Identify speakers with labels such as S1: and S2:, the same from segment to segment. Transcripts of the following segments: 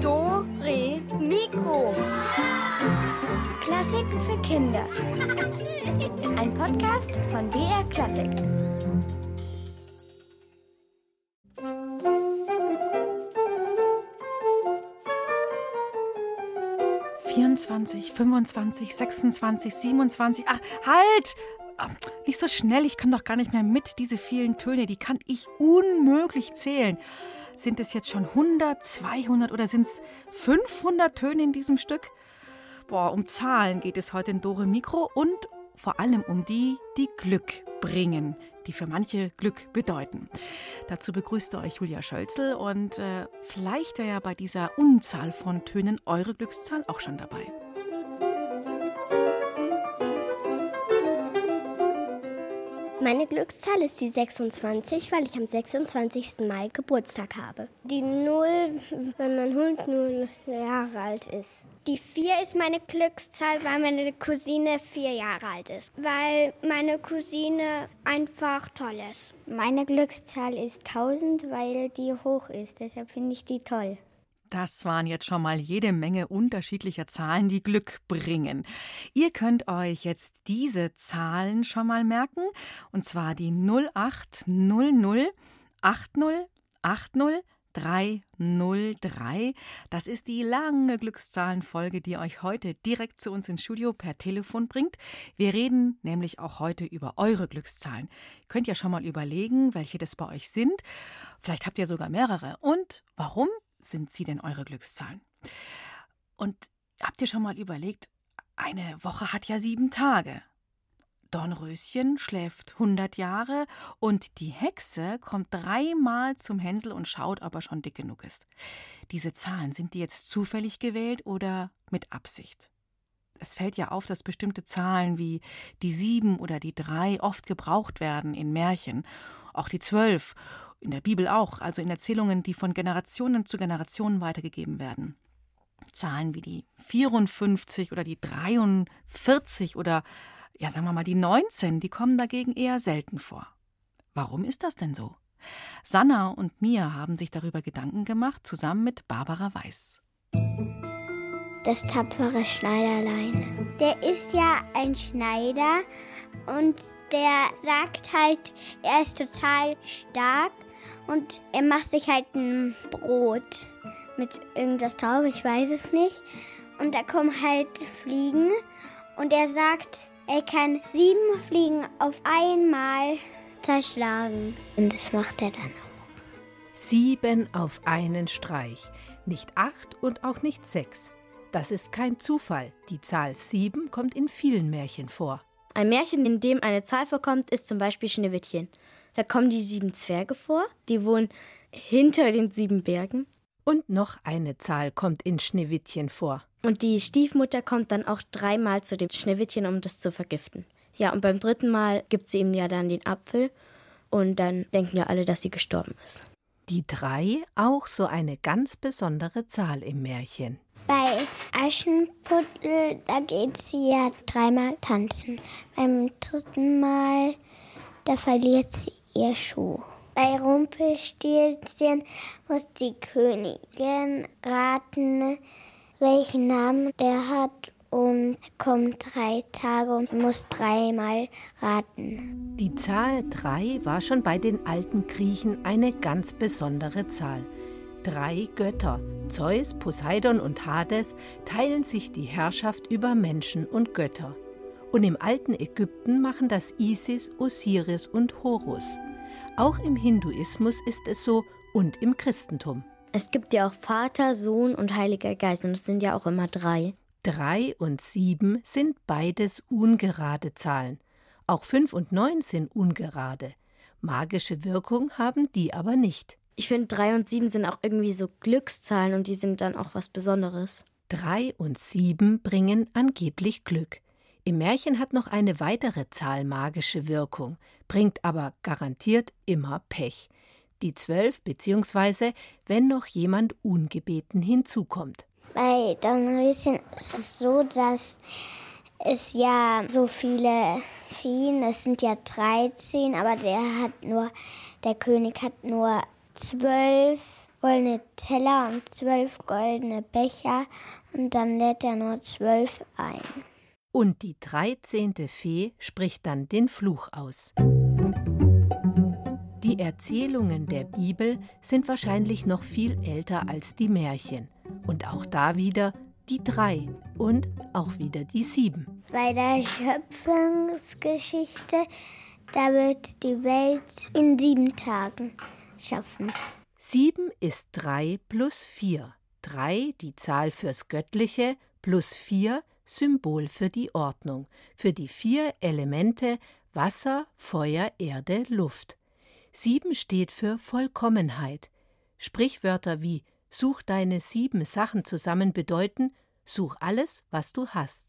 S1: Do, Re, Mikro.
S2: Klassiken für Kinder. Ein Podcast von BR Klassik.
S3: Vierundzwanzig, 25, 26, 27. Ah, halt! Nicht so schnell, ich komme doch gar nicht mehr mit. Diese vielen Töne, die kann ich unmöglich zählen. Sind es jetzt schon 100, 200 oder sind es 500 Töne in diesem Stück? Boah, um Zahlen geht es heute in Dore Mikro und vor allem um die, die Glück bringen, die für manche Glück bedeuten. Dazu begrüßt euch Julia Schölzel und äh, vielleicht wäre ja bei dieser Unzahl von Tönen eure Glückszahl auch schon dabei.
S4: Meine Glückszahl ist die 26, weil ich am 26. Mai Geburtstag habe. Die 0, wenn man 100 Jahre alt ist. Die 4 ist meine Glückszahl, weil meine Cousine 4 Jahre alt ist. Weil meine Cousine einfach toll ist. Meine Glückszahl ist 1000, weil die hoch ist. Deshalb finde ich die toll.
S3: Das waren jetzt schon mal jede Menge unterschiedlicher Zahlen, die Glück bringen. Ihr könnt euch jetzt diese Zahlen schon mal merken, und zwar die 0800 80 80 303. Das ist die lange Glückszahlenfolge, die euch heute direkt zu uns ins Studio per Telefon bringt. Wir reden nämlich auch heute über eure Glückszahlen. Ihr könnt ja schon mal überlegen, welche das bei euch sind. Vielleicht habt ihr sogar mehrere. Und warum sind sie denn eure Glückszahlen? Und habt ihr schon mal überlegt, eine Woche hat ja sieben Tage. Dornröschen schläft 100 Jahre und die Hexe kommt dreimal zum Hänsel und schaut, ob er schon dick genug ist. Diese Zahlen, sind die jetzt zufällig gewählt oder mit Absicht? Es fällt ja auf, dass bestimmte Zahlen wie die sieben oder die drei oft gebraucht werden in Märchen, auch die zwölf, in der Bibel auch, also in Erzählungen, die von Generationen zu Generationen weitergegeben werden. Zahlen wie die 54 oder die 43 oder ja, sagen wir mal, die 19, die kommen dagegen eher selten vor. Warum ist das denn so? Sanna und Mia haben sich darüber Gedanken gemacht, zusammen mit Barbara Weiß.
S4: Das tapfere Schneiderlein. Der ist ja ein Schneider und der sagt halt, er ist total stark und er macht sich halt ein Brot mit irgendwas drauf, ich weiß es nicht. Und da kommen halt Fliegen und er sagt, er kann sieben Fliegen auf einmal zerschlagen. Und das macht er dann auch.
S5: Sieben auf einen Streich. Nicht acht und auch nicht sechs. Das ist kein Zufall. Die Zahl sieben kommt in vielen Märchen vor.
S6: Ein Märchen, in dem eine Zahl vorkommt, ist zum Beispiel Schneewittchen. Da kommen die sieben Zwerge vor, die wohnen hinter den sieben Bergen.
S5: Und noch eine Zahl kommt in Schneewittchen vor.
S6: Und die Stiefmutter kommt dann auch dreimal zu dem Schneewittchen, um das zu vergiften. Ja, und beim dritten Mal gibt sie ihm ja dann den Apfel und dann denken ja alle, dass sie gestorben ist.
S5: Die drei auch so eine ganz besondere Zahl im Märchen.
S4: Bei Aschenputtel, da geht sie ja dreimal tanzen. Beim dritten Mal, da verliert sie ihr Schuh. Bei Rumpelstilzchen muss die Königin raten, welchen Namen der hat und kommt drei Tage und muss dreimal raten.
S5: Die Zahl drei war schon bei den alten Griechen eine ganz besondere Zahl. Drei Götter, Zeus, Poseidon und Hades, teilen sich die Herrschaft über Menschen und Götter. Und im alten Ägypten machen das Isis, Osiris und Horus. Auch im Hinduismus ist es so und im Christentum.
S6: Es gibt ja auch Vater, Sohn und Heiliger Geist und es sind ja auch immer drei.
S5: Drei und sieben sind beides ungerade Zahlen. Auch fünf und neun sind ungerade. Magische Wirkung haben die aber nicht.
S6: Ich finde, drei und sieben sind auch irgendwie so Glückszahlen und die sind dann auch was Besonderes.
S5: Drei und sieben bringen angeblich Glück. Im Märchen hat noch eine weitere Zahl magische Wirkung, bringt aber garantiert immer Pech. Die zwölf, beziehungsweise wenn noch jemand ungebeten hinzukommt.
S4: Bei Dornröschen ist es so, dass es ja so viele Feen, es sind ja 13, aber der hat nur der König hat nur zwölf goldene Teller und zwölf goldene Becher und dann lädt er nur zwölf ein.
S5: Und die dreizehnte Fee spricht dann den Fluch aus. Die Erzählungen der Bibel sind wahrscheinlich noch viel älter als die Märchen. Und auch da wieder die drei und auch wieder die sieben.
S4: Bei der Schöpfungsgeschichte, da wird die Welt in sieben Tagen schaffen.
S5: Sieben ist drei plus vier. Drei die Zahl fürs Göttliche plus vier Symbol für die Ordnung, für die vier Elemente Wasser, Feuer, Erde, Luft. Sieben steht für Vollkommenheit. Sprichwörter wie Such deine sieben Sachen zusammen bedeuten, such alles, was du hast.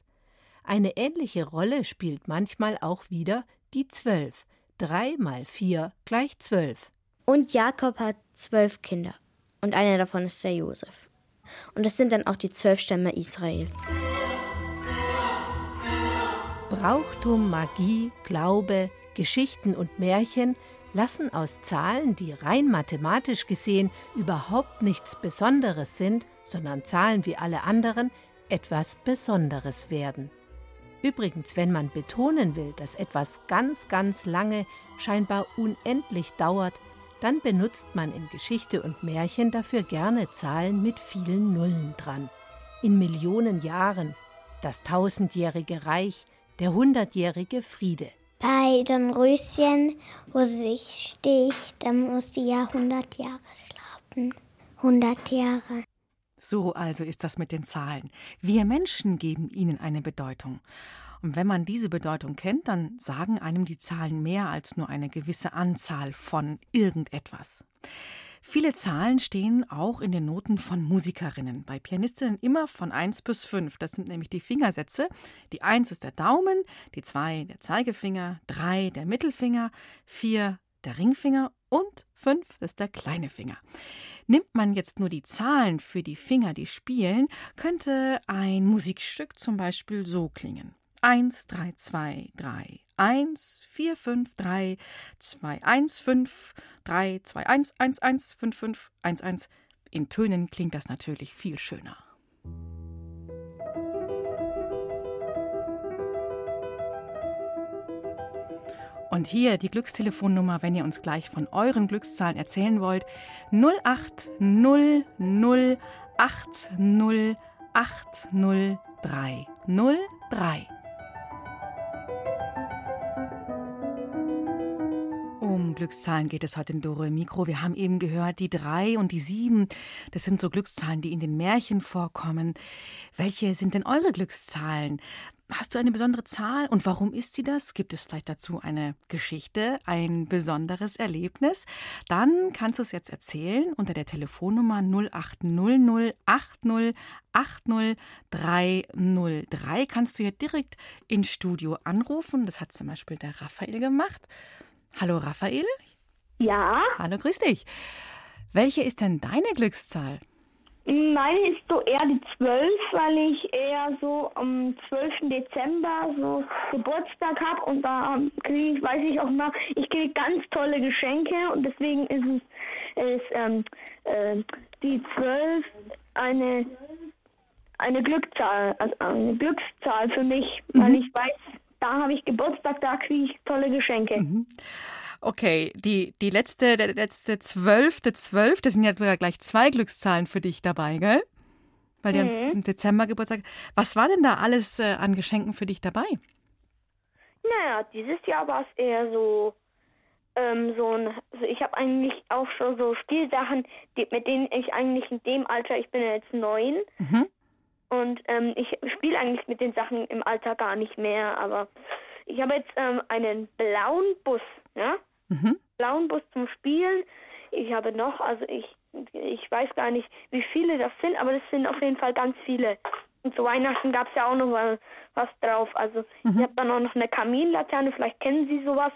S5: Eine ähnliche Rolle spielt manchmal auch wieder die Zwölf. Drei mal vier gleich zwölf.
S6: Und Jakob hat zwölf Kinder. Und einer davon ist der Josef. Und das sind dann auch die zwölf Stämme Israels.
S5: Brauchtum, Magie, Glaube, Geschichten und Märchen lassen aus Zahlen, die rein mathematisch gesehen überhaupt nichts Besonderes sind, sondern Zahlen wie alle anderen, etwas Besonderes werden. Übrigens, wenn man betonen will, dass etwas ganz, ganz lange, scheinbar unendlich dauert, dann benutzt man in Geschichte und Märchen dafür gerne Zahlen mit vielen Nullen dran. In Millionen Jahren, das tausendjährige Reich, der hundertjährige Friede.
S4: Bei den Röschen, wo sich sticht, da muss sie ja 100 Jahre schlafen. 100 Jahre.
S3: So also ist das mit den Zahlen. Wir Menschen geben ihnen eine Bedeutung. Und wenn man diese Bedeutung kennt, dann sagen einem die Zahlen mehr als nur eine gewisse Anzahl von irgendetwas. Viele Zahlen stehen auch in den Noten von Musikerinnen. Bei Pianistinnen immer von 1 bis 5. Das sind nämlich die Fingersätze. Die 1 ist der Daumen, die 2 der Zeigefinger, 3 der Mittelfinger, 4 der Ringfinger und 5 ist der kleine Finger. Nimmt man jetzt nur die Zahlen für die Finger, die spielen, könnte ein Musikstück zum Beispiel so klingen. 1, 3, 2, 3, 1, 4, 5, 3, 2, 1, 5, 3, 2, 1, 1, 1, 5, 5, 1, 1. In Tönen klingt das natürlich viel schöner. Und hier die Glückstelefonnummer, wenn ihr uns gleich von euren Glückszahlen erzählen wollt. 0800 Glückszahlen geht es heute in Dore Mikro. Wir haben eben gehört, die drei und die sieben, das sind so Glückszahlen, die in den Märchen vorkommen. Welche sind denn eure Glückszahlen? Hast du eine besondere Zahl und warum ist sie das? Gibt es vielleicht dazu eine Geschichte, ein besonderes Erlebnis? Dann kannst du es jetzt erzählen unter der Telefonnummer 0800 80 80 303. Kannst du hier direkt ins Studio anrufen. Das hat zum Beispiel der Raphael gemacht. Hallo Raphael.
S7: Ja.
S3: Hallo, grüß dich. Welche ist denn deine Glückszahl?
S7: Meine ist so eher die 12, weil ich eher so am 12. Dezember so Geburtstag habe und da kriege ich, weiß ich auch mal, ich kriege ganz tolle Geschenke und deswegen ist es ist, ähm, äh, die 12 eine eine Glückszahl, also eine Glückszahl für mich, mhm. weil ich weiß, da habe ich Geburtstag, da kriege ich tolle Geschenke.
S3: Mhm. Okay, die, die letzte, der letzte zwölfte, zwölfte sind ja sogar gleich zwei Glückszahlen für dich dabei, gell? Weil der mhm. im Dezember Geburtstag. Was war denn da alles äh, an Geschenken für dich dabei?
S7: Naja, dieses Jahr war es eher so, ähm, so ein, also ich habe eigentlich auch schon so Spielsachen, die, mit denen ich eigentlich in dem Alter, ich bin ja jetzt neun, mhm. Und ähm, ich spiele eigentlich mit den Sachen im Alter gar nicht mehr, aber ich habe jetzt ähm, einen blauen Bus, ja? mhm. blauen Bus zum Spielen. Ich habe noch, also ich, ich weiß gar nicht, wie viele das sind, aber das sind auf jeden Fall ganz viele. Und zu Weihnachten gab es ja auch noch was drauf. Also mhm. ich habe dann auch noch eine Kaminlaterne, vielleicht kennen Sie sowas.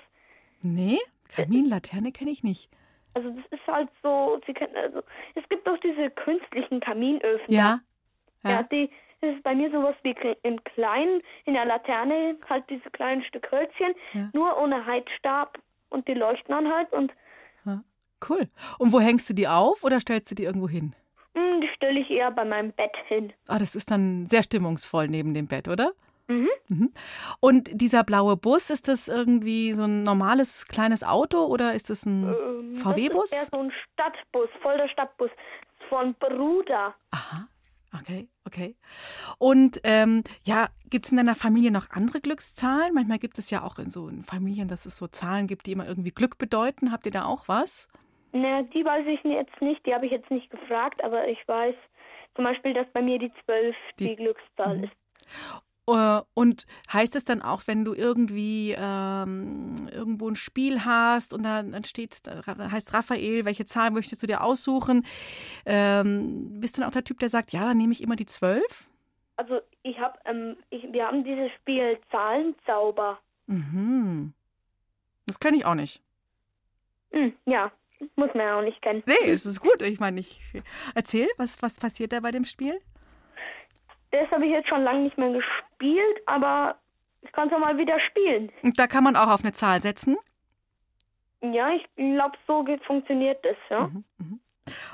S3: Nee, Kaminlaterne kenne ich nicht.
S7: Also das ist halt so, Sie kennen, also es gibt auch diese künstlichen Kaminöfen.
S3: Ja.
S7: Ja, ja die, das ist bei mir sowas wie in kleinen, in der Laterne halt diese kleinen Stück Hölzchen, ja. nur ohne Heizstab und die leuchten dann halt und
S3: Cool. Und wo hängst du die auf oder stellst du die irgendwo hin?
S7: Hm, die stelle ich eher bei meinem Bett hin.
S3: Ah, das ist dann sehr stimmungsvoll neben dem Bett, oder?
S7: Mhm.
S3: Mhm. Und dieser blaue Bus, ist das irgendwie so ein normales kleines Auto oder ist das ein
S7: Ähm,
S3: VW-Bus?
S7: Das ist eher so ein Stadtbus, voll der Stadtbus von Bruder.
S3: Aha, okay, okay. Und ähm, ja, gibt es in deiner Familie noch andere Glückszahlen? Manchmal gibt es ja auch in so Familien, dass es so Zahlen gibt, die immer irgendwie Glück bedeuten. Habt ihr da auch was?
S7: Na, die weiß ich jetzt nicht, die habe ich jetzt nicht gefragt, aber ich weiß zum Beispiel, dass bei mir die 12 die,
S3: Die-
S7: Glückszahl
S3: Mhm.
S7: ist.
S3: Äh, Und heißt es dann auch, wenn du irgendwie ähm, irgendwo ein Spiel hast und dann, dann steht, heißt Raphael, welche Zahl möchtest du dir aussuchen? Ähm, bist du dann auch der Typ, der sagt, ja, dann nehme ich immer die zwölf?
S7: Also ich habe, ähm, ich, wir haben dieses Spiel Zahlenzauber.
S3: Mhm. Das kenne ich auch nicht.
S7: Hm, ja, muss man ja auch nicht kennen.
S3: Nee, es ist gut. Ich meine, ich erzähl, was, was passiert da bei dem Spiel?
S7: Das habe ich jetzt schon lange nicht mehr gespielt, aber ich kann es ja mal wieder spielen.
S3: Und da kann man auch auf eine Zahl setzen.
S7: Ja, ich glaube, so geht, funktioniert das, ja.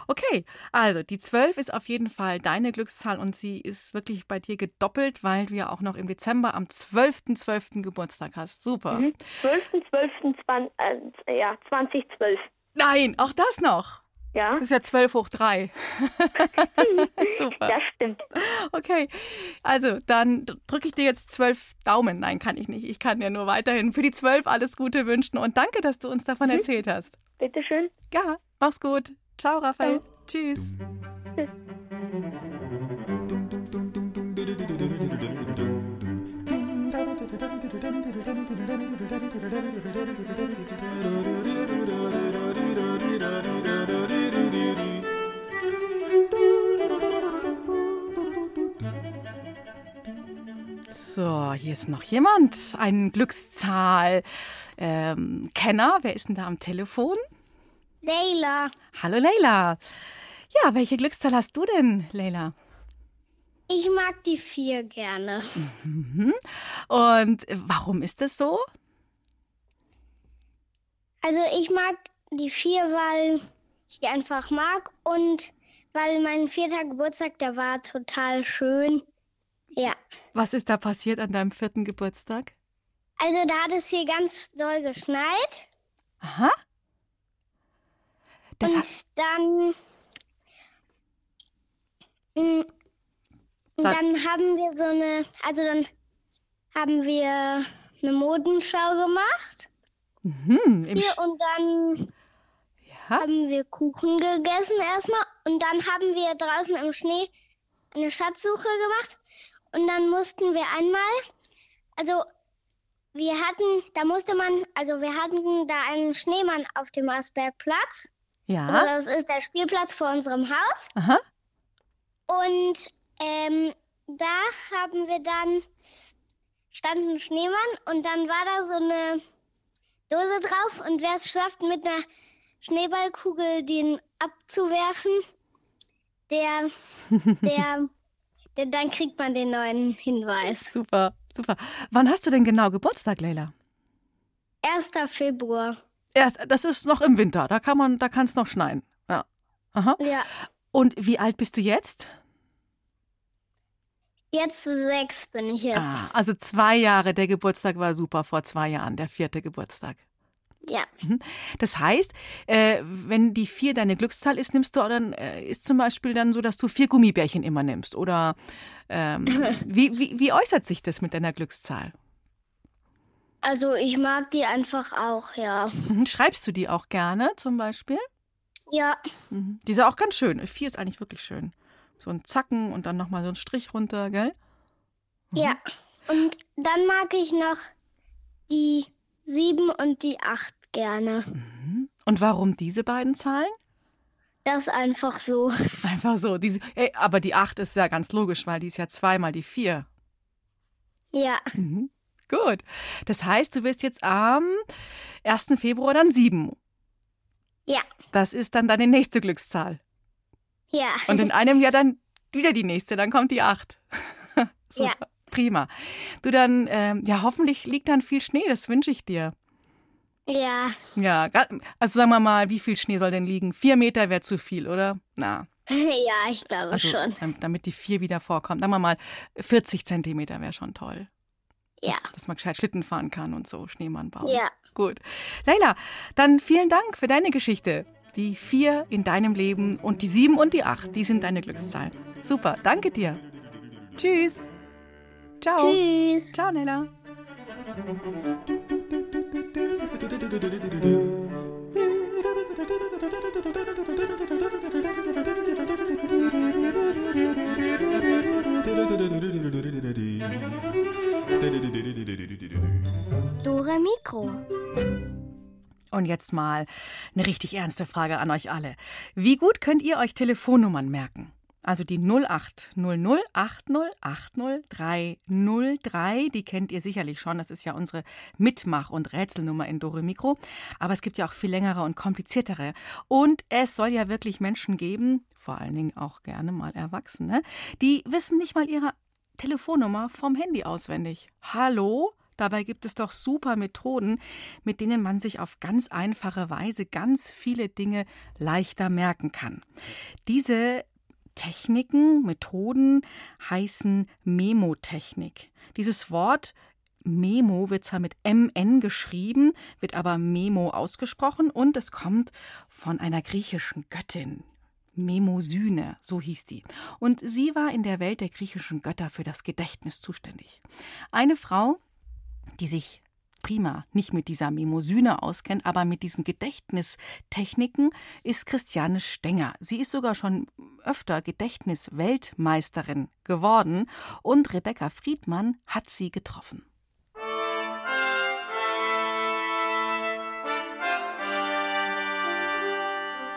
S3: Okay, also die 12 ist auf jeden Fall deine Glückszahl und sie ist wirklich bei dir gedoppelt, weil du ja auch noch im Dezember am 12.12. Geburtstag hast. Super.
S7: Mhm. 12.12. Äh, ja, 2012.
S3: Nein, auch das noch.
S7: Ja,
S3: Das ist ja 12 hoch 3. Super.
S7: das stimmt.
S3: Okay, also dann drücke ich dir jetzt 12 Daumen. Nein, kann ich nicht. Ich kann dir nur weiterhin für die 12 alles Gute wünschen und danke, dass du uns davon erzählt hast.
S7: Bitteschön.
S3: Ja, mach's gut. Ciao, Raphael. Tschüss. So, hier ist noch jemand. Ein Glückszahl. Ähm, Kenner, wer ist denn da am Telefon?
S8: Leila,
S3: Hallo Leila. Ja, welche Glückszahl hast du denn, Leila?
S8: ich mag die vier gerne.
S3: Und warum ist das so?
S8: Also ich mag die vier, weil ich die einfach mag und weil mein vierter Geburtstag, der war total schön. Ja.
S3: Was ist da passiert an deinem vierten Geburtstag?
S8: Also da hat es hier ganz doll geschneit
S3: Aha. Das
S8: und dann Mm, und
S3: Dann-
S8: haben wir so eine, also dann haben wir eine Modenschau gemacht
S3: hm, im
S8: hier und dann haben wir Kuchen gegessen erstmal und dann haben wir draußen im Schnee eine Schatzsuche gemacht und dann mussten wir einmal, also wir hatten, da musste man, also wir hatten da einen Schneemann auf dem Asbergplatz.
S3: ja.
S8: Also das ist der Spielplatz vor unserem Haus.
S3: Aha.
S8: Und ähm, da haben wir dann, stand ein Schneemann und dann war da so eine Dose drauf und wer es schafft, mit einer Schneeballkugel den abzuwerfen, der, der, der, dann kriegt man den neuen Hinweis.
S3: Super, super. Wann hast du denn genau Geburtstag, Leila?
S8: 1. Februar.
S3: Erst, das ist noch im Winter. Da kann man, da kann es noch schneien. Ja. Aha.
S8: Ja,
S3: Und wie alt bist du jetzt?
S8: jetzt sechs bin ich jetzt.
S3: Ah, also zwei Jahre. Der Geburtstag war super vor zwei Jahren, der vierte Geburtstag.
S8: Ja,
S3: Das heißt, äh, wenn die vier deine Glückszahl ist, nimmst du dann äh, ist zum Beispiel dann so, dass du vier Gummibärchen immer nimmst. Oder ähm, wie, wie, wie äußert sich das mit deiner Glückszahl?
S8: also ich mag die einfach auch, ja.
S3: Mhm. Schreibst du die auch gerne zum Beispiel?
S8: Ja,
S3: Mhm. Die ist ja auch ganz schön. Vier ist eigentlich wirklich schön. So ein Zacken und dann nochmal so ein Strich runter, gell?
S8: ja. Und dann mag ich noch die sieben und die acht gerne.
S3: Und warum diese beiden Zahlen?
S8: Das ist einfach so.
S3: Einfach so. Diese, ey, aber die acht ist ja ganz logisch, weil die ist ja zweimal die vier.
S8: Ja,
S3: Mhm. Gut. Das heißt, du wirst jetzt am 1. Februar dann sieben.
S8: ja,
S3: Das ist dann deine nächste Glückszahl.
S8: ja.
S3: Und in einem Jahr dann wieder die nächste, dann kommt die acht. Super. Prima. Du dann, ähm, ja, hoffentlich liegt dann viel Schnee, das wünsche ich dir.
S4: Ja.
S3: Ja, also sagen wir mal, wie viel Schnee soll denn liegen? Vier Meter wäre zu viel, oder? Na.
S4: Ja, ich glaube
S3: also,
S4: schon.
S3: Damit die vier wieder vorkommt. Sagen wir mal, 40 Zentimeter wäre schon toll.
S4: Ja.
S3: Dass, dass, man gescheit Schlitten fahren kann und so Schneemann bauen.
S4: Ja.
S3: Gut. Leila, dann vielen Dank für deine Geschichte. Die vier in deinem Leben und die sieben und die acht, die sind deine Glückszahlen. Super, danke dir. Tschüss. Ciao.
S4: Tschüss.
S3: Ciao, Nella.
S1: Dore Mikro.
S3: Und jetzt mal eine richtig ernste Frage an euch alle. Wie gut könnt ihr euch Telefonnummern merken? Also die 080080800303, die kennt ihr sicherlich schon. Das ist ja unsere Mitmach- und Rätselnummer in Dore Mikro. Aber es gibt ja auch viel längere und kompliziertere. Und es soll ja wirklich Menschen geben, vor allen Dingen auch gerne mal Erwachsene, die wissen nicht mal ihre Telefonnummer vom Handy auswendig. Hallo? Dabei gibt es doch super Methoden, mit denen man sich auf ganz einfache Weise ganz viele Dinge leichter merken kann. Diese Techniken, Methoden heißen Memotechnik. Dieses Wort Memo wird zwar mit MN geschrieben, wird aber Memo ausgesprochen und es kommt von einer griechischen Göttin. Memosyne, so hieß die. Und sie war in der Welt der griechischen Götter für das Gedächtnis zuständig. Eine Frau, die sich prima nicht mit dieser Mimosyne auskennt, aber mit diesen Gedächtnistechniken ist Christiane Stenger. Sie ist sogar schon öfter Gedächtnisweltmeisterin geworden und Rebecca Friedmann hat sie getroffen.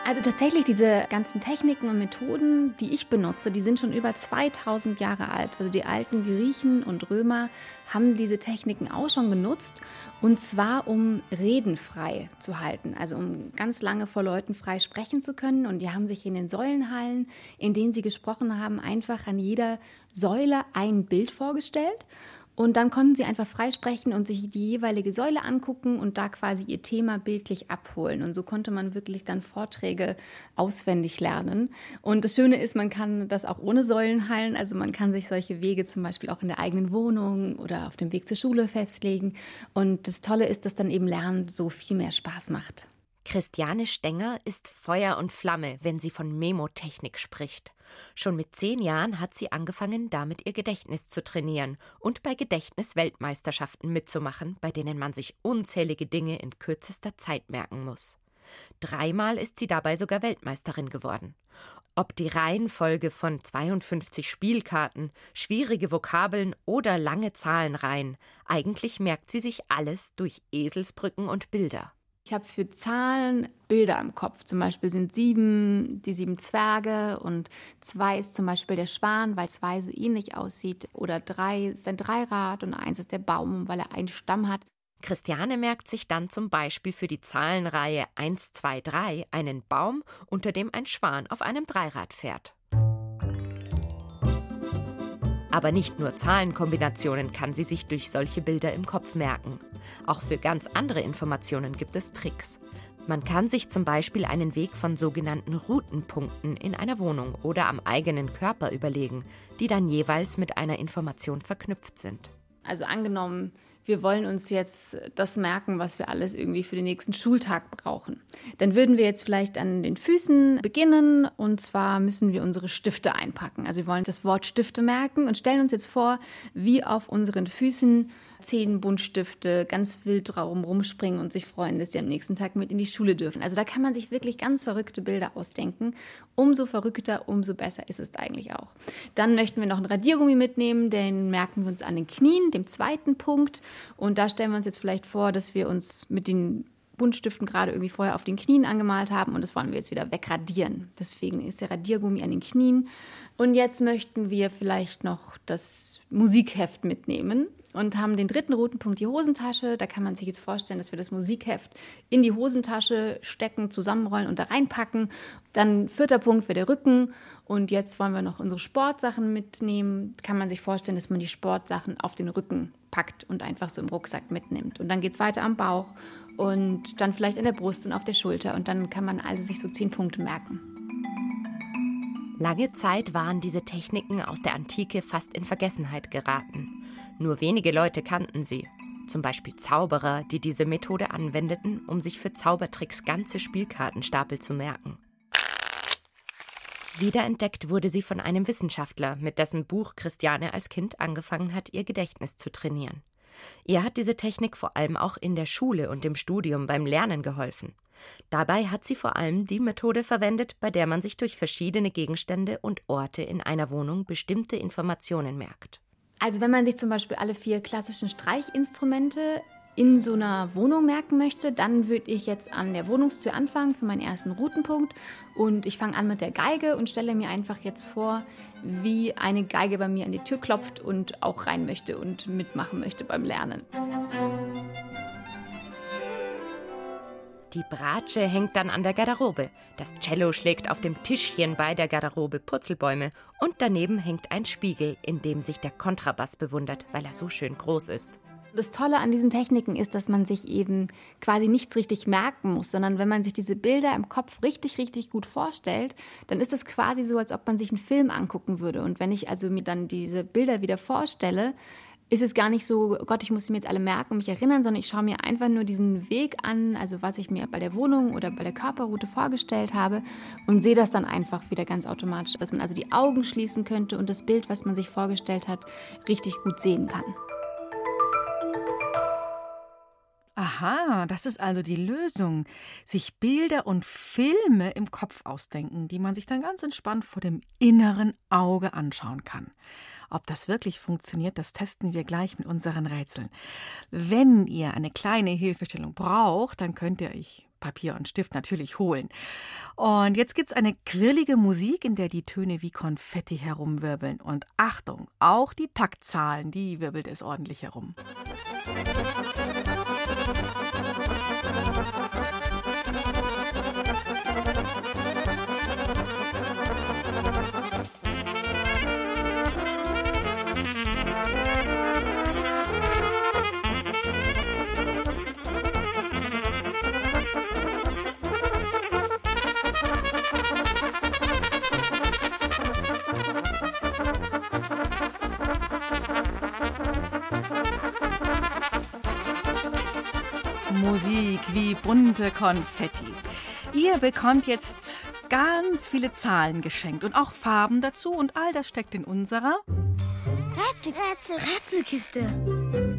S9: Also tatsächlich diese ganzen Techniken und Methoden, die ich benutze, die sind schon über 2000 Jahre alt. Also die alten Griechen und Römer haben diese Techniken auch schon genutzt. Und zwar um Reden frei zu halten, also um ganz lange vor Leuten frei sprechen zu können. Und die haben sich in den Säulenhallen, in denen sie gesprochen haben, einfach an jeder Säule ein Bild vorgestellt und dann konnten sie einfach freisprechen und sich die jeweilige Säule angucken und da quasi ihr Thema bildlich abholen. Und so konnte man wirklich dann Vorträge auswendig lernen. Und das Schöne ist, man kann das auch ohne Säulenhallen. Also man kann sich solche Wege zum Beispiel auch in der eigenen Wohnung oder auf dem Weg zur Schule festlegen. Und das Tolle ist, dass dann eben Lernen so viel mehr Spaß macht.
S10: Christiane Stenger ist Feuer und Flamme, wenn sie von Memotechnik spricht. Schon mit zehn Jahren hat sie angefangen, damit ihr Gedächtnis zu trainieren und bei Gedächtnisweltmeisterschaften mitzumachen, bei denen man sich unzählige Dinge in kürzester Zeit merken muss. Dreimal ist sie dabei sogar Weltmeisterin geworden. Ob die Reihenfolge von 52 Spielkarten, schwierige Vokabeln oder lange Zahlenreihen, eigentlich merkt sie sich alles durch Eselsbrücken und Bilder.
S9: Ich habe für Zahlen Bilder im Kopf. Zum Beispiel sind sieben die sieben Zwerge und zwei ist zum Beispiel der Schwan, weil zwei so ähnlich aussieht. Oder drei ist ein Dreirad und eins ist der Baum, weil er einen Stamm hat.
S10: Christiane merkt sich dann zum Beispiel für die Zahlenreihe 1, 2, 3 einen Baum, unter dem ein Schwan auf einem Dreirad fährt. Aber nicht nur Zahlenkombinationen kann sie sich durch solche Bilder im Kopf merken. Auch für ganz andere Informationen gibt es Tricks. Man kann sich zum Beispiel einen Weg von sogenannten Routenpunkten in einer Wohnung oder am eigenen Körper überlegen, die dann jeweils mit einer Information verknüpft sind.
S9: Also angenommen, wir wollen uns jetzt das merken, was wir alles irgendwie für den nächsten Schultag brauchen. Dann würden wir jetzt vielleicht an den Füßen beginnen und zwar müssen wir unsere Stifte einpacken. Also wir wollen das Wort Stifte merken und stellen uns jetzt vor, wie auf unseren Füßen zehn Buntstifte ganz wild darum rumspringen und sich freuen, dass sie am nächsten Tag mit in die Schule dürfen. Also da kann man sich wirklich ganz verrückte Bilder ausdenken. Umso verrückter, umso besser ist es eigentlich auch. Dann möchten wir noch einen Radiergummi mitnehmen, den merken wir uns an den Knien, dem zweiten Punkt. Und da stellen wir uns jetzt vielleicht vor, dass wir uns mit den Buntstiften gerade irgendwie vorher auf den Knien angemalt haben und das wollen wir jetzt wieder wegradieren. Deswegen ist der Radiergummi an den Knien. Und jetzt möchten wir vielleicht noch das Musikheft mitnehmen und haben den dritten roten Punkt die Hosentasche. Da kann man sich jetzt vorstellen, dass wir das Musikheft in die Hosentasche stecken, zusammenrollen und da reinpacken. Dann vierter Punkt wäre der Rücken. Und jetzt wollen wir noch unsere Sportsachen mitnehmen. Kann man sich vorstellen, dass man die Sportsachen auf den Rücken packt und einfach so im Rucksack mitnimmt. Und dann geht es weiter am Bauch und dann vielleicht an der Brust und auf der Schulter. Und dann kann man also sich so zehn Punkte merken.
S10: Lange Zeit waren diese Techniken aus der Antike fast in Vergessenheit geraten. Nur wenige Leute kannten sie. Zum Beispiel Zauberer, die diese Methode anwendeten, um sich für Zaubertricks ganze Spielkartenstapel zu merken. Wiederentdeckt wurde sie von einem Wissenschaftler, mit dessen Buch Christiane als Kind angefangen hat, ihr Gedächtnis zu trainieren. Ihr hat diese Technik vor allem auch in der Schule und im Studium beim Lernen geholfen. Dabei hat sie vor allem die Methode verwendet, bei der man sich durch verschiedene Gegenstände und Orte in einer Wohnung bestimmte Informationen merkt.
S9: Also wenn man sich zum Beispiel alle vier klassischen Streichinstrumente in so einer Wohnung merken möchte, dann würde ich jetzt an der Wohnungstür anfangen für meinen ersten Routenpunkt. Und ich fange an mit der Geige und stelle mir einfach jetzt vor, wie eine Geige bei mir an die Tür klopft und auch rein möchte und mitmachen möchte beim Lernen.
S10: Die Bratsche hängt dann an der Garderobe. Das Cello schlägt auf dem Tischchen bei der Garderobe Purzelbäume. Und daneben hängt ein Spiegel, in dem sich der Kontrabass bewundert, weil er so schön groß ist.
S9: Das Tolle an diesen Techniken ist, dass man sich eben quasi nichts richtig merken muss, sondern wenn man sich diese Bilder im Kopf richtig, richtig gut vorstellt, dann ist es quasi so, als ob man sich einen Film angucken würde. Und wenn ich also mir dann diese Bilder wieder vorstelle, ist es gar nicht so, oh Gott, ich muss mir jetzt alle merken und mich erinnern, sondern ich schaue mir einfach nur diesen Weg an, also was ich mir bei der Wohnung oder bei der Körperroute vorgestellt habe und sehe das dann einfach wieder ganz automatisch, dass man also die Augen schließen könnte und das Bild, was man sich vorgestellt hat, richtig gut sehen kann.
S3: Aha, das ist also die Lösung. Sich Bilder und Filme im Kopf ausdenken, die man sich dann ganz entspannt vor dem inneren Auge anschauen kann. Ob das wirklich funktioniert, das testen wir gleich mit unseren Rätseln. Wenn ihr eine kleine Hilfestellung braucht, dann könnt ihr euch Papier und Stift natürlich holen. Und jetzt gibt es eine quirlige Musik, in der die Töne wie Konfetti herumwirbeln. Und Achtung, auch die Taktzahlen, die wirbelt es ordentlich herum. Musik bunte Konfetti. Ihr bekommt jetzt ganz viele Zahlen geschenkt und auch Farben dazu und all das steckt in unserer
S1: Rätsel, Rätsel, Rätselkiste.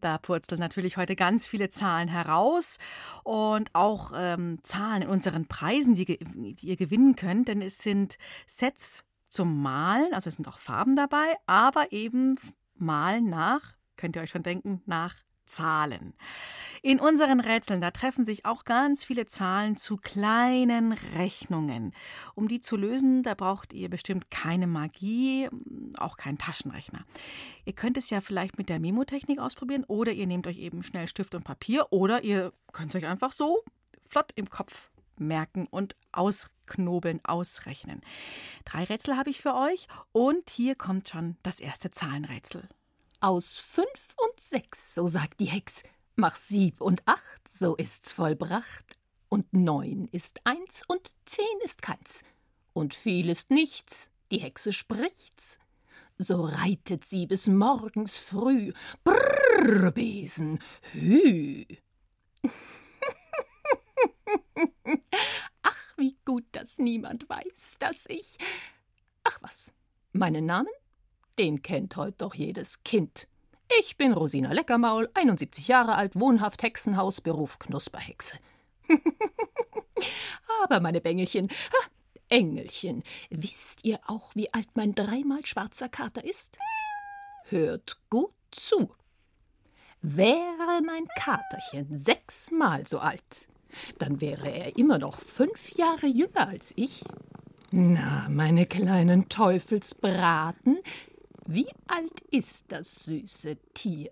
S3: Da purzeln natürlich heute ganz viele Zahlen heraus und auch ähm, Zahlen in unseren Preisen, die, die ihr gewinnen könnt, denn es sind Sets zum Malen, also es sind auch Farben dabei, aber eben Malen nach, könnt ihr euch schon denken, nach Zahlen. In unseren Rätseln, da treffen sich auch ganz viele Zahlen zu kleinen Rechnungen. Um die zu lösen, da braucht ihr bestimmt keine Magie, auch keinen Taschenrechner. Ihr könnt es ja vielleicht mit der Memotechnik ausprobieren oder ihr nehmt euch eben schnell Stift und Papier oder ihr könnt es euch einfach so flott im Kopf merken und ausknobeln, ausrechnen. Drei Rätsel habe ich für euch und hier kommt schon das erste Zahlenrätsel.
S11: Aus fünf und sechs, so sagt die Hex, mach sieb und acht, so ist's vollbracht. Und neun ist eins und zehn ist keins. Und viel ist nichts, die Hexe spricht's. So reitet sie bis morgens früh. Brrr, Besen, hü. Ach, wie gut, dass niemand weiß, dass ich. Ach was, meinen Namen? Den kennt heut doch jedes Kind. Ich bin Rosina Leckermaul, 71 Jahre alt, wohnhaft Hexenhaus, Beruf Knusperhexe. Aber meine Bengelchen, ha, Engelchen, wisst ihr auch, wie alt mein dreimal schwarzer Kater ist? Hört gut zu. Wäre mein Katerchen sechsmal so alt, dann wäre er immer noch fünf Jahre jünger als ich. Na, meine kleinen Teufelsbraten, wie alt ist das süße Tier?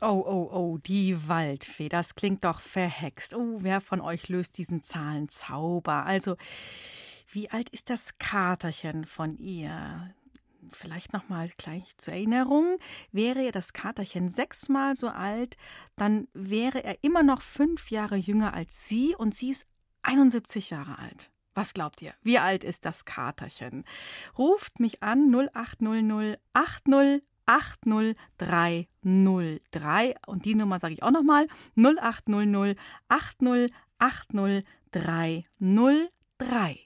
S3: Oh, oh, oh, die Waldfee, das klingt doch verhext. Oh, wer von euch löst diesen Zahlenzauber? Also, wie alt ist das Katerchen von ihr? vielleicht noch mal gleich zur Erinnerung, wäre das Katerchen sechsmal so alt, dann wäre er immer noch fünf Jahre jünger als sie und sie ist 71 Jahre alt. Was glaubt ihr? Wie alt ist das Katerchen? Ruft mich an 0800 80 80303 und die Nummer sage ich auch nochmal 0800 80 80303.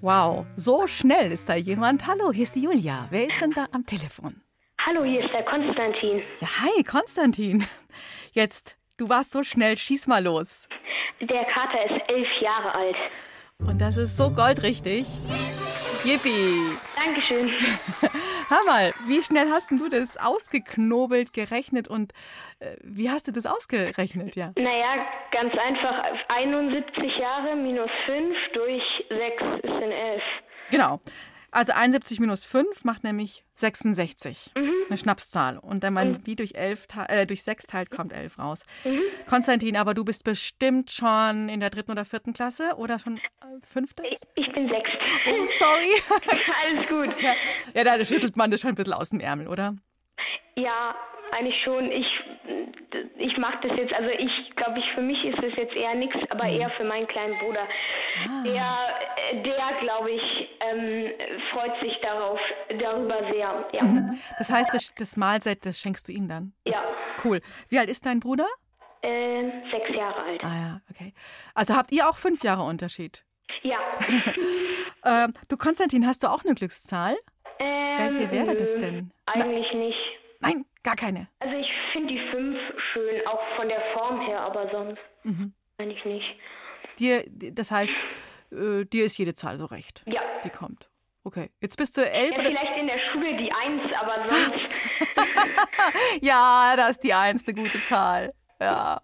S3: Wow, so schnell ist da jemand. Hallo, hier ist die Julia. Wer ist denn da am Telefon?
S7: Hallo, hier ist der Konstantin.
S3: Ja, hi, Konstantin. Jetzt, du warst so schnell, schieß mal los.
S7: Der Kater ist elf Jahre alt.
S3: Und das ist so goldrichtig. Yippie!
S7: Dankeschön.
S3: Hör mal, wie schnell hast denn du das ausgeknobelt, gerechnet und äh, wie hast du das ausgerechnet, ja?
S7: Naja, ganz einfach. 71 Jahre minus 5 durch 6 ist in 11.
S3: Genau. Also 71 minus 5 macht nämlich 66.
S7: Mhm.
S3: Eine Schnapszahl. Und wenn man die durch, 11, äh, durch 6 teilt, kommt 11 raus. Konstantin, aber du bist bestimmt schon in der dritten oder vierten Klasse oder schon äh, fünfte?
S7: Ich, ich bin sechs.
S3: Oh, sorry.
S7: Alles gut.
S3: ja, da schüttelt man das schon ein bisschen aus dem Ärmel, oder?
S7: Ja, eigentlich schon. Ich, ich mache das jetzt, also ich glaube, ich für mich ist das jetzt eher nichts, aber
S3: Mhm.
S7: eher für meinen kleinen Bruder.
S3: Ah.
S7: Der, der glaube ich, ähm, freut sich darauf, darüber sehr. Ja.
S3: Mhm. Das heißt, das, das Mahlset, das schenkst du ihm dann?
S7: Ja.
S3: Cool. Wie alt ist dein Bruder?
S7: Äh, sechs Jahre alt.
S3: Ah ja, okay. Also habt ihr auch fünf Jahre Unterschied?
S7: Ja.
S3: Ähm, du, Konstantin, hast du auch eine Glückszahl?
S7: Ähm,
S3: Welche wäre das denn?
S7: Eigentlich nicht.
S3: Nein, gar keine.
S7: Also ich finde die fünf schön, auch von der Form her, aber sonst
S3: Mhm.
S7: eigentlich nicht.
S3: Dir, das heißt, äh, dir ist jede Zahl so recht,
S7: Ja.
S3: die kommt. Okay, jetzt bist du elf
S7: Ja, vielleicht in der Schule die Eins, aber sonst.
S3: Ja, da ist die Eins eine gute Zahl. Ja,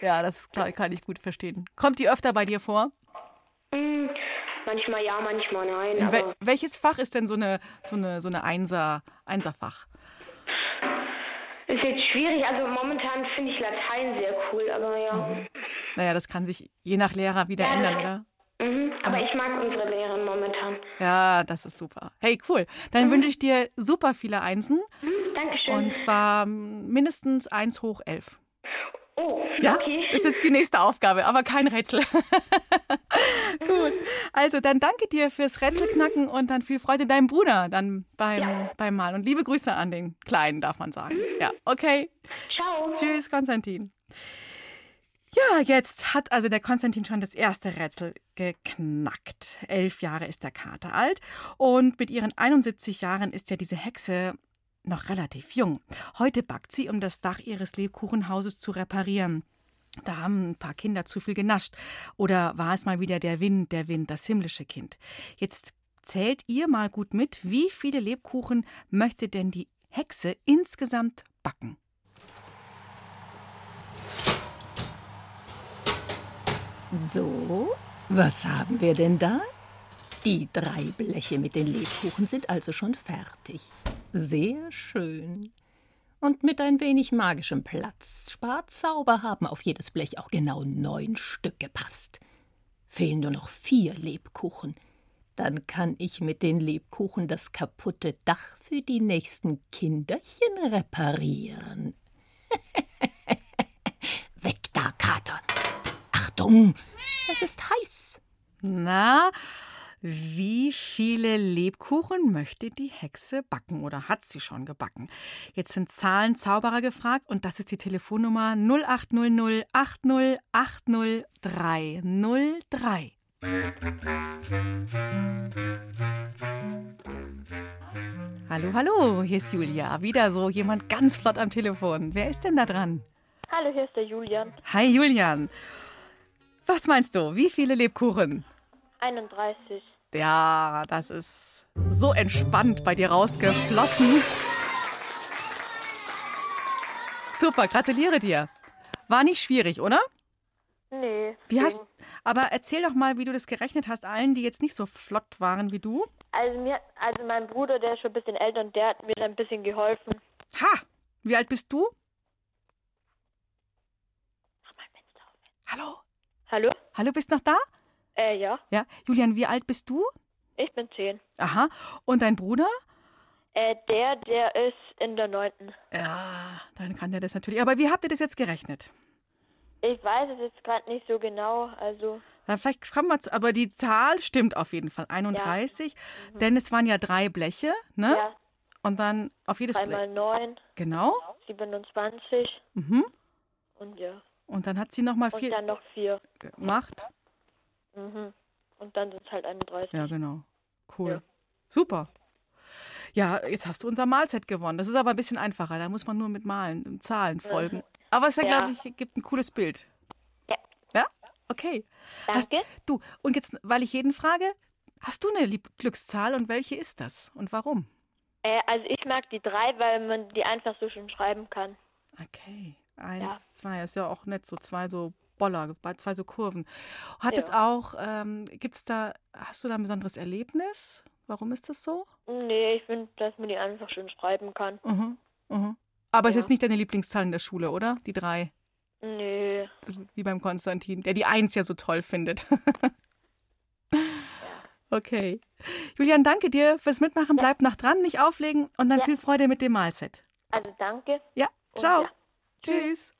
S3: ja, das kann, kann ich gut verstehen. Kommt die öfter bei dir vor?
S7: Hm, manchmal ja, manchmal nein.
S3: In wel welches Fach ist denn so eine so eine so eine Einser Einserfach?
S7: Ist jetzt schwierig. Also momentan finde ich Latein sehr cool, aber ja.
S3: Naja, das kann sich je nach Lehrer wieder
S7: Ja,
S3: ändern, oder?
S7: Mhm, aber ich mag unsere Lehrerin momentan.
S3: Ja, das ist super. Hey, cool. Dann wünsche ich dir super viele Einsen.
S7: Mhm, Dankeschön.
S3: Und zwar mindestens 1 hoch 11.
S7: oh,
S3: Ja,
S7: okay.
S3: das ist die nächste Aufgabe, aber kein Rätsel. Gut. Also dann danke dir fürs Rätselknacken und dann viel Freude deinem Bruder dann beim,
S7: Ja.
S3: beim Malen. Und liebe Grüße an den Kleinen, darf man sagen. Ja, okay.
S7: Ciao.
S3: Tschüss, Konstantin. Ja, jetzt hat also der Konstantin schon das erste Rätsel geknackt. Elf Jahre ist der Kater alt und mit ihren 71 Jahren ist ja diese Hexe noch relativ jung. Heute backt sie, um das Dach ihres Lebkuchenhauses zu reparieren. Da haben ein paar Kinder zu viel genascht. Oder war es mal wieder der Wind, der Wind, das himmlische Kind? Jetzt zählt ihr mal gut mit, wie viele Lebkuchen möchte denn die Hexe insgesamt backen?
S11: So, was haben wir denn da? Die drei Bleche mit den Lebkuchen sind also schon fertig. Sehr schön. Und mit ein wenig magischem Platzsparzauber haben auf jedes Blech auch genau neun Stück gepasst. Fehlen nur noch vier Lebkuchen. Dann kann ich mit den Lebkuchen das kaputte Dach für die nächsten Kinderchen reparieren. Weg da, Kater. Achtung, es ist heiß.
S3: Na, wie viele Lebkuchen möchte die Hexe backen oder hat sie schon gebacken? Jetzt sind Zahlenzauberer gefragt und das ist die Telefonnummer 0800 80 80 303. Hallo, hallo, hier ist Julia. Wieder so jemand ganz flott am Telefon. Wer ist denn da dran?
S12: Hallo, hier ist der Julian.
S3: Hi, Julian. Was meinst du? Wie viele Lebkuchen?
S12: 31.
S3: Ja, das ist so entspannt bei dir rausgeflossen. Super, gratuliere dir. War nicht schwierig, oder?
S12: Nee.
S3: Wie hast, aber erzähl doch mal, wie du das gerechnet hast, allen, die jetzt nicht so flott waren wie du.
S12: Also mir, also mein Bruder, der ist schon ein bisschen älter und der hat mir dann ein bisschen geholfen.
S3: Ha! Wie alt bist du? Hallo?
S12: Hallo?
S3: Hallo, bist noch da?
S12: Äh, ja.
S3: Ja. Julian, wie alt bist du?
S12: Ich bin zehn.
S3: Aha. Und dein Bruder?
S12: Äh, der, der ist in der neunten.
S3: Ja, dann kann der das natürlich. Aber wie habt ihr das jetzt gerechnet?
S12: Ich weiß es jetzt gerade nicht so genau, also.
S3: Ja, vielleicht kommen wir zu, aber die Zahl stimmt auf jeden Fall. 31. Ja. Mhm. Denn es waren ja drei Bleche, ne? Ja. Und dann auf jedes
S12: Blech. Einmal neun.
S3: Genau.
S12: 27.
S3: Mhm.
S12: Und ja.
S3: Und dann hat sie nochmal vier.
S12: Und dann noch vier.
S3: Gemacht.
S12: Mhm. Und dann sind es halt 31.
S3: Ja, genau. Cool. Ja. Super. Ja, jetzt hast du unser Mahlzeit gewonnen. Das ist aber ein bisschen einfacher. Da muss man nur mit Malen, Zahlen folgen. Aber es ja, ja. glaube ich, gibt ein cooles Bild.
S12: Ja.
S3: Ja? Okay.
S12: Danke.
S3: Hast, du, und jetzt, weil ich jeden frage, hast du eine Glückszahl und welche ist das und warum?
S12: Äh, also ich mag die drei, weil man die einfach so schön schreiben kann.
S3: Okay. Eins, ja. zwei, ist ja auch nett, so zwei so Boller, zwei so Kurven. Hat ja. es auch, ähm, gibt es da, hast du da ein besonderes Erlebnis? Warum ist das so?
S12: Nee, ich finde, dass man die einfach schön schreiben kann.
S3: Mhm, mhm. Aber ja. es ist nicht deine Lieblingszahl in der Schule, oder? Die drei?
S12: Nee.
S3: Wie beim Konstantin, der die Eins ja so toll findet. Okay. Julian, danke dir fürs Mitmachen. Ja. Bleib nach dran, nicht auflegen und dann viel Freude mit dem Mahlset.
S12: Also danke.
S3: Ja, ciao. Tschüss.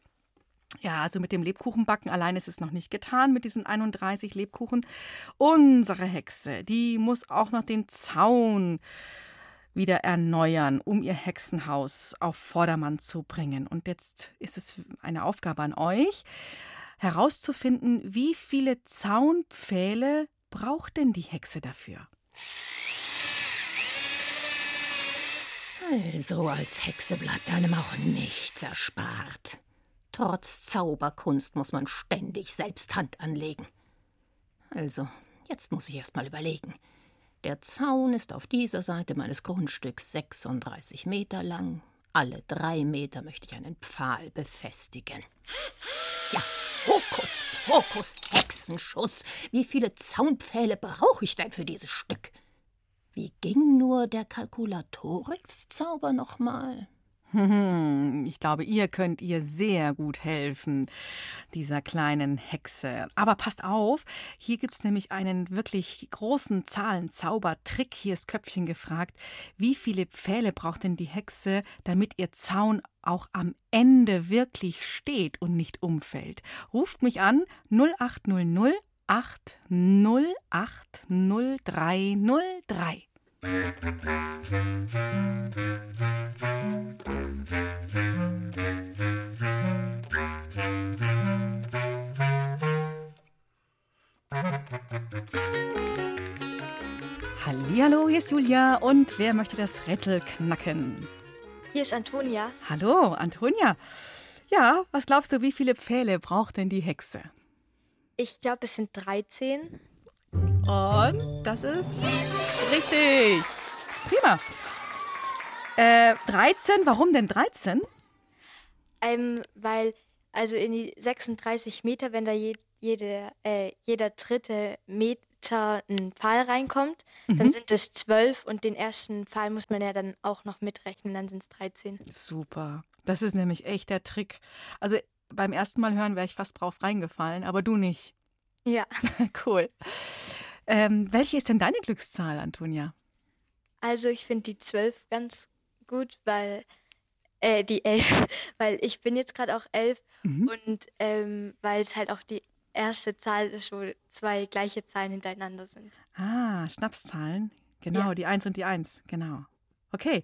S3: Ja, also mit dem Lebkuchenbacken allein ist es noch nicht getan, mit diesen 31 Lebkuchen. Unsere Hexe, die muss auch noch den Zaun wieder erneuern, um ihr Hexenhaus auf Vordermann zu bringen. Und jetzt ist es eine Aufgabe an euch, herauszufinden, wie viele Zaunpfähle braucht denn die Hexe dafür?
S11: Also als Hexe bleibt einem auch nichts erspart. Trotz Zauberkunst muss man ständig selbst Hand anlegen. Also, jetzt muss ich erst mal überlegen. Der Zaun ist auf dieser Seite meines Grundstücks 36 Meter lang. Alle drei Meter möchte ich einen Pfahl befestigen. Ja, Hokus, Pokus, Hexenschuss. Wie viele Zaunpfähle brauche ich denn für dieses Stück? Wie ging nur der Kalkulatorix-Zauber nochmal?
S3: Ich glaube, ihr könnt ihr sehr gut helfen, dieser kleinen Hexe. Aber passt auf, hier gibt es nämlich einen wirklich großen Zahlenzaubertrick. Hier ist Köpfchen gefragt, wie viele Pfähle braucht denn die Hexe, damit ihr Zaun auch am Ende wirklich steht und nicht umfällt? Ruft mich an 0800 808 0303. Hallihallo, hier ist Julia und wer möchte das Rätsel knacken?
S13: Hier ist Antonia.
S3: Hallo, Antonia. Ja, was glaubst du, wie viele Pfähle braucht denn die Hexe?
S13: Ich glaube, es sind 13.
S3: Und das ist richtig. Prima. Äh, 13, warum denn 13?
S13: Ähm, weil, also in die 36 Meter, wenn da je, jede, äh, jeder dritte Meter ein Pfahl reinkommt, mhm. dann sind es 12 und den ersten Pfahl muss man ja dann auch noch mitrechnen, dann sind es 13.
S3: Super. Das ist nämlich echt der Trick. Also beim ersten Mal hören wäre ich fast drauf reingefallen, aber du nicht.
S13: Ja.
S3: cool. Ähm, welche ist denn deine Glückszahl, Antonia?
S13: Also ich finde die 12 ganz gut, weil äh, die 11, weil ich bin jetzt gerade auch 11 mhm. und ähm, weil es halt auch die erste Zahl ist, wo zwei gleiche Zahlen hintereinander sind.
S3: Ah, Schnapszahlen. Genau, ja. die 1 und die 1, genau. Okay.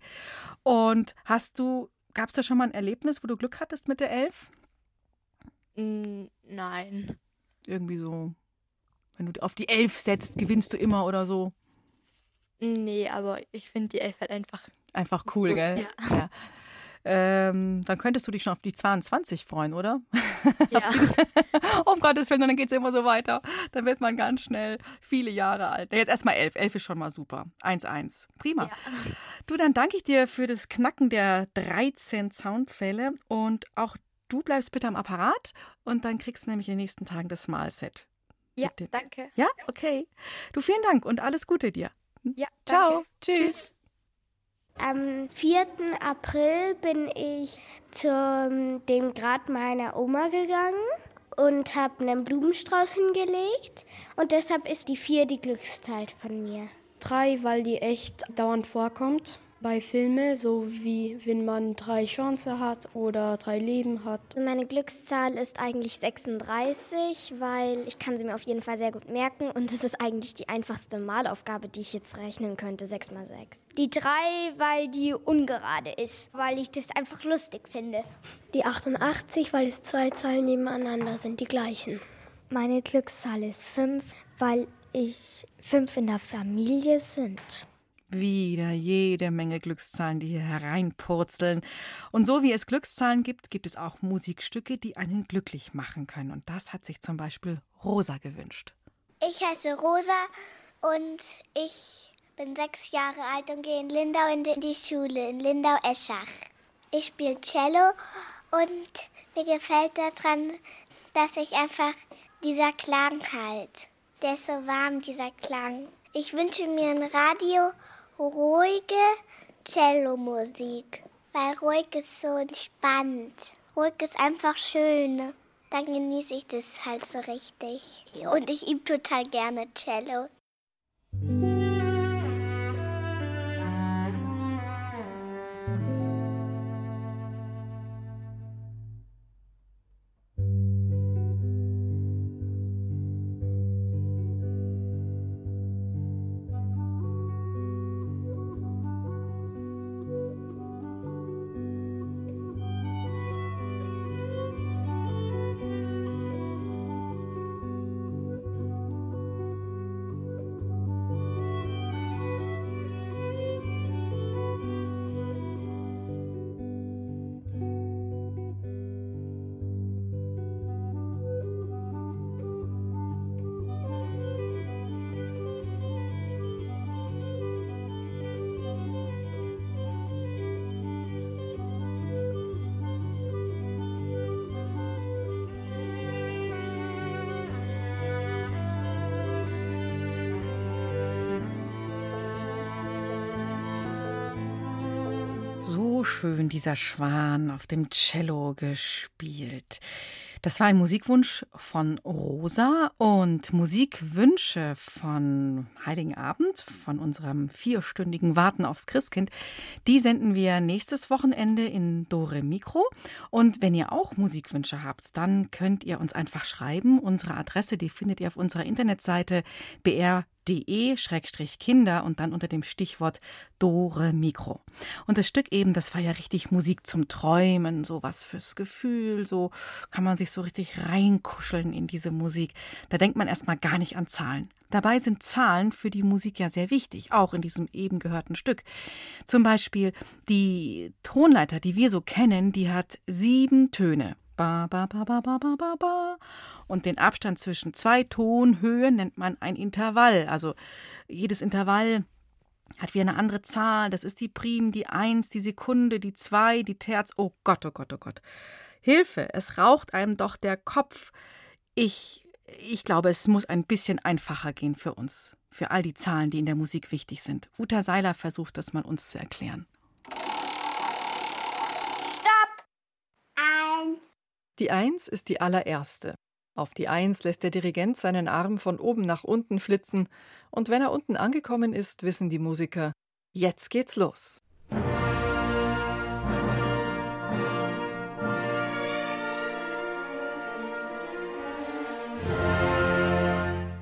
S3: Und hast du, gab es da schon mal ein Erlebnis, wo du Glück hattest mit der 11?
S13: Nein.
S3: Irgendwie so wenn du auf die Elf setzt, gewinnst du immer oder so.
S13: Nee, aber ich finde die Elf halt einfach.
S3: Einfach cool, gut, gell?
S13: Ja. ja.
S3: Ähm, dann könntest du dich schon auf die 22 freuen, oder?
S13: Ja.
S3: um Gottes Willen, dann geht es immer so weiter. Dann wird man ganz schnell viele Jahre alt. Jetzt erstmal elf. Elf ist schon mal super. 1-1. Prima. Ja. Du, dann danke ich dir für das Knacken der 13 Soundpfähle und auch du bleibst bitte am Apparat und dann kriegst du nämlich in den nächsten Tagen das Malset.
S13: Ja, danke.
S3: Ja, okay. Du, vielen Dank und alles Gute dir.
S13: Ja,
S3: Ciao.
S13: Danke.
S3: Tschüss.
S4: Am 4. April bin ich zu dem Grab meiner Oma gegangen und habe einen Blumenstrauß hingelegt. Und deshalb ist die vier die Glückszahl von mir.
S14: Drei, weil die echt dauernd vorkommt bei Filmen, so wie wenn man drei Chancen hat oder drei Leben hat.
S15: Meine Glückszahl ist eigentlich 36, weil ich kann sie mir auf jeden Fall sehr gut merken und es ist eigentlich die einfachste Malaufgabe, die ich jetzt rechnen könnte, 6 mal 6.
S4: Die 3, weil die ungerade ist, weil ich das einfach lustig finde.
S14: Die 88, weil es zwei Zahlen nebeneinander sind, die gleichen.
S15: Meine Glückszahl ist 5, weil ich fünf in der Familie sind.
S3: Wieder jede Menge Glückszahlen, die hier hereinpurzeln. Und so wie es Glückszahlen gibt, gibt es auch Musikstücke, die einen glücklich machen können. Und das hat sich zum Beispiel Rosa gewünscht.
S4: Ich heiße Rosa und ich bin sechs Jahre alt und gehe in Lindau in die Schule, in Lindau-Eschach. Ich spiele Cello und mir gefällt daran, dass ich einfach dieser Klang halt. Der ist so warm, dieser Klang. Ich wünsche mir ein Radio ruhige Cello-Musik, weil ruhig ist so entspannt. Ruhig ist einfach schön. Dann genieße ich das halt so richtig. Und ich übe total gerne Cello.
S3: Schön dieser Schwan auf dem Cello gespielt. Das war ein Musikwunsch von Rosa und Musikwünsche von Heiligen Abend, von unserem vierstündigen Warten aufs Christkind. Die senden wir nächstes Wochenende in Dore Mikro. Und wenn ihr auch Musikwünsche habt, dann könnt ihr uns einfach schreiben. Unsere Adresse, die findet ihr auf unserer Internetseite br de-kinder und dann unter dem Stichwort Dore Mikro. Und das Stück eben, das war ja richtig Musik zum Träumen, so was fürs Gefühl, so kann man sich so richtig reinkuscheln in diese Musik. Da denkt man erstmal gar nicht an Zahlen. Dabei sind Zahlen für die Musik ja sehr wichtig, auch in diesem eben gehörten Stück. Zum Beispiel die Tonleiter, die wir so kennen, die hat sieben Töne. Ba, ba, ba, ba, ba, ba, ba, ba. Und den Abstand zwischen zwei Tonhöhen nennt man ein Intervall. Also jedes Intervall hat wieder eine andere Zahl. Das ist die Prim, die Eins, die Sekunde, die Zwei, die Terz. Oh Gott, oh Gott, oh Gott. Hilfe, es raucht einem doch der Kopf. Ich, ich glaube, es muss ein bisschen einfacher gehen für uns. Für all die Zahlen, die in der Musik wichtig sind. Uta Seiler versucht das mal uns zu erklären.
S4: Stopp! Eins.
S16: Die Eins ist die allererste. Auf die Eins lässt der Dirigent seinen Arm von oben nach unten flitzen, und wenn er unten angekommen ist, wissen die Musiker, jetzt geht's los.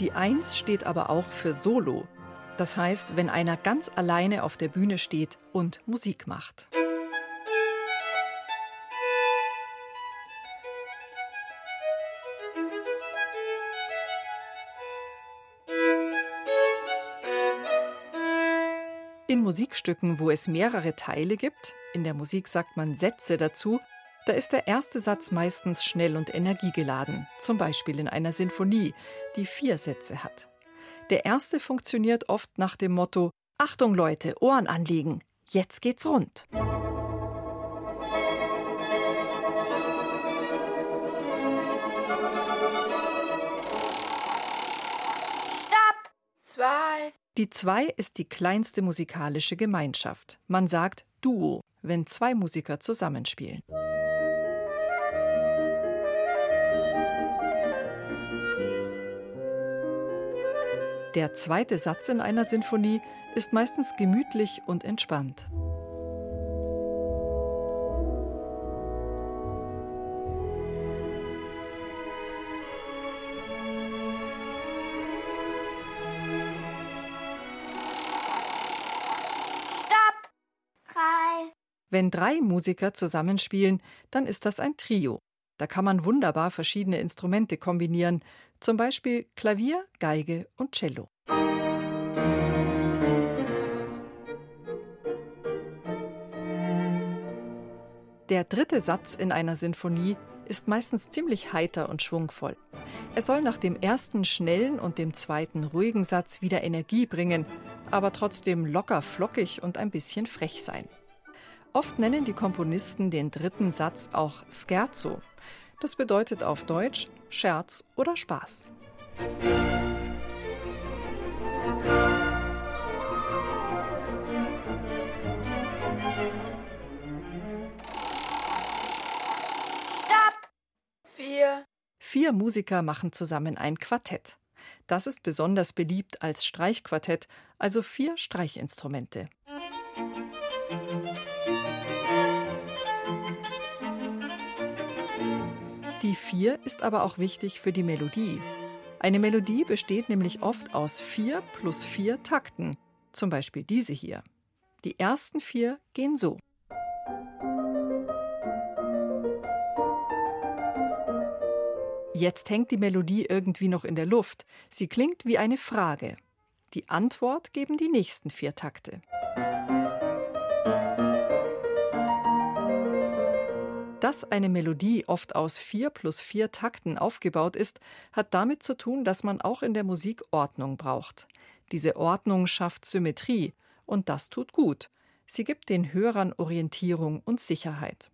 S16: Die Eins steht aber auch für Solo. Das heißt, wenn einer ganz alleine auf der Bühne steht und Musik macht. Musikstücken, wo es mehrere Teile gibt, in der Musik sagt man Sätze dazu, da ist der erste Satz meistens schnell und energiegeladen, zum Beispiel in einer Sinfonie, die vier Sätze hat. Der erste funktioniert oft nach dem Motto Achtung Leute, Ohren anlegen, jetzt geht's rund. Die zwei ist die kleinste musikalische Gemeinschaft. Man sagt Duo, wenn zwei Musiker zusammenspielen. Der zweite Satz in einer Sinfonie ist meistens gemütlich und entspannt. Wenn drei Musiker zusammenspielen, dann ist das ein Trio. Da kann man wunderbar verschiedene Instrumente kombinieren, zum Beispiel Klavier, Geige und Cello. Der dritte Satz in einer Sinfonie ist meistens ziemlich heiter und schwungvoll. Er soll nach dem ersten schnellen und dem zweiten ruhigen Satz wieder Energie bringen, aber trotzdem locker flockig und ein bisschen frech sein. Oft nennen die Komponisten den dritten Satz auch Scherzo. Das bedeutet auf Deutsch Scherz oder Spaß. Vier Musiker machen zusammen ein Quartett. Das ist besonders beliebt als Streichquartett, also vier Streichinstrumente. Die vier ist aber auch wichtig für die Melodie. Eine Melodie besteht nämlich oft aus vier plus vier Takten, zum Beispiel diese hier. Die ersten vier gehen so. Jetzt hängt die Melodie irgendwie noch in der Luft. Sie klingt wie eine Frage. Die Antwort geben die nächsten vier Takte. Dass eine Melodie oft aus vier plus vier Takten aufgebaut ist, hat damit zu tun, dass man auch in der Musik Ordnung braucht. Diese Ordnung schafft Symmetrie und das tut gut. Sie gibt den Hörern Orientierung und Sicherheit.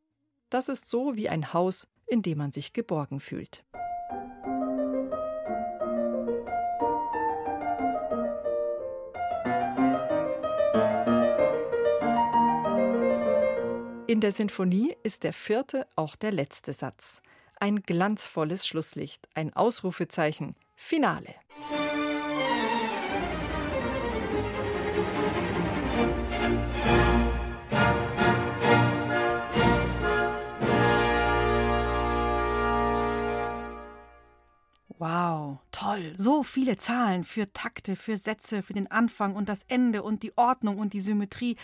S16: Das ist so wie ein Haus, in dem man sich geborgen fühlt. In der Sinfonie ist der vierte auch der letzte Satz. Ein glanzvolles Schlusslicht, ein Ausrufezeichen, Finale.
S3: Wow, toll. So viele Zahlen für Takte, für Sätze, für den Anfang und das Ende und die Ordnung und die Symmetrie.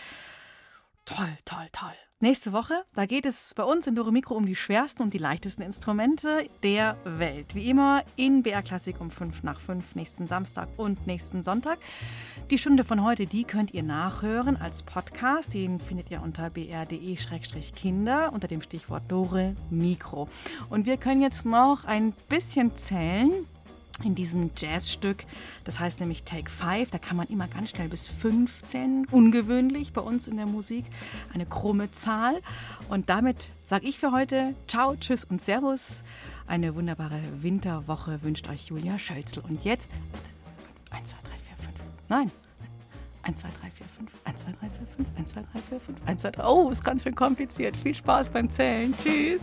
S3: Toll, toll, toll. Nächste Woche, da geht es bei uns in Dore Mikro um die schwersten und die leichtesten Instrumente der Welt. Wie immer in BR Klassik um 5 nach 5 nächsten Samstag und nächsten Sonntag. Die Stunde von heute, die könnt ihr nachhören als Podcast. Den findet ihr unter br.de-kinder unter dem Stichwort Dore Mikro. Und wir können jetzt noch ein bisschen zählen in diesem Jazzstück. Das heißt nämlich Take Five. Da kann man immer ganz schnell bis fünf zählen. Ungewöhnlich bei uns in der Musik. Eine krumme Zahl. Und damit sage ich für heute Ciao, Tschüss und Servus. Eine wunderbare Winterwoche wünscht euch Julia Schölzel. Und jetzt 1, 2, 3, 4, 5. Nein. 1, 2, 3, 4, 5. 1, 2, 3, 4, 5. 1, 2, 3, 4, 5. 1, 2, 3. Oh, ist ganz schön kompliziert. Viel Spaß beim Zählen. Tschüss.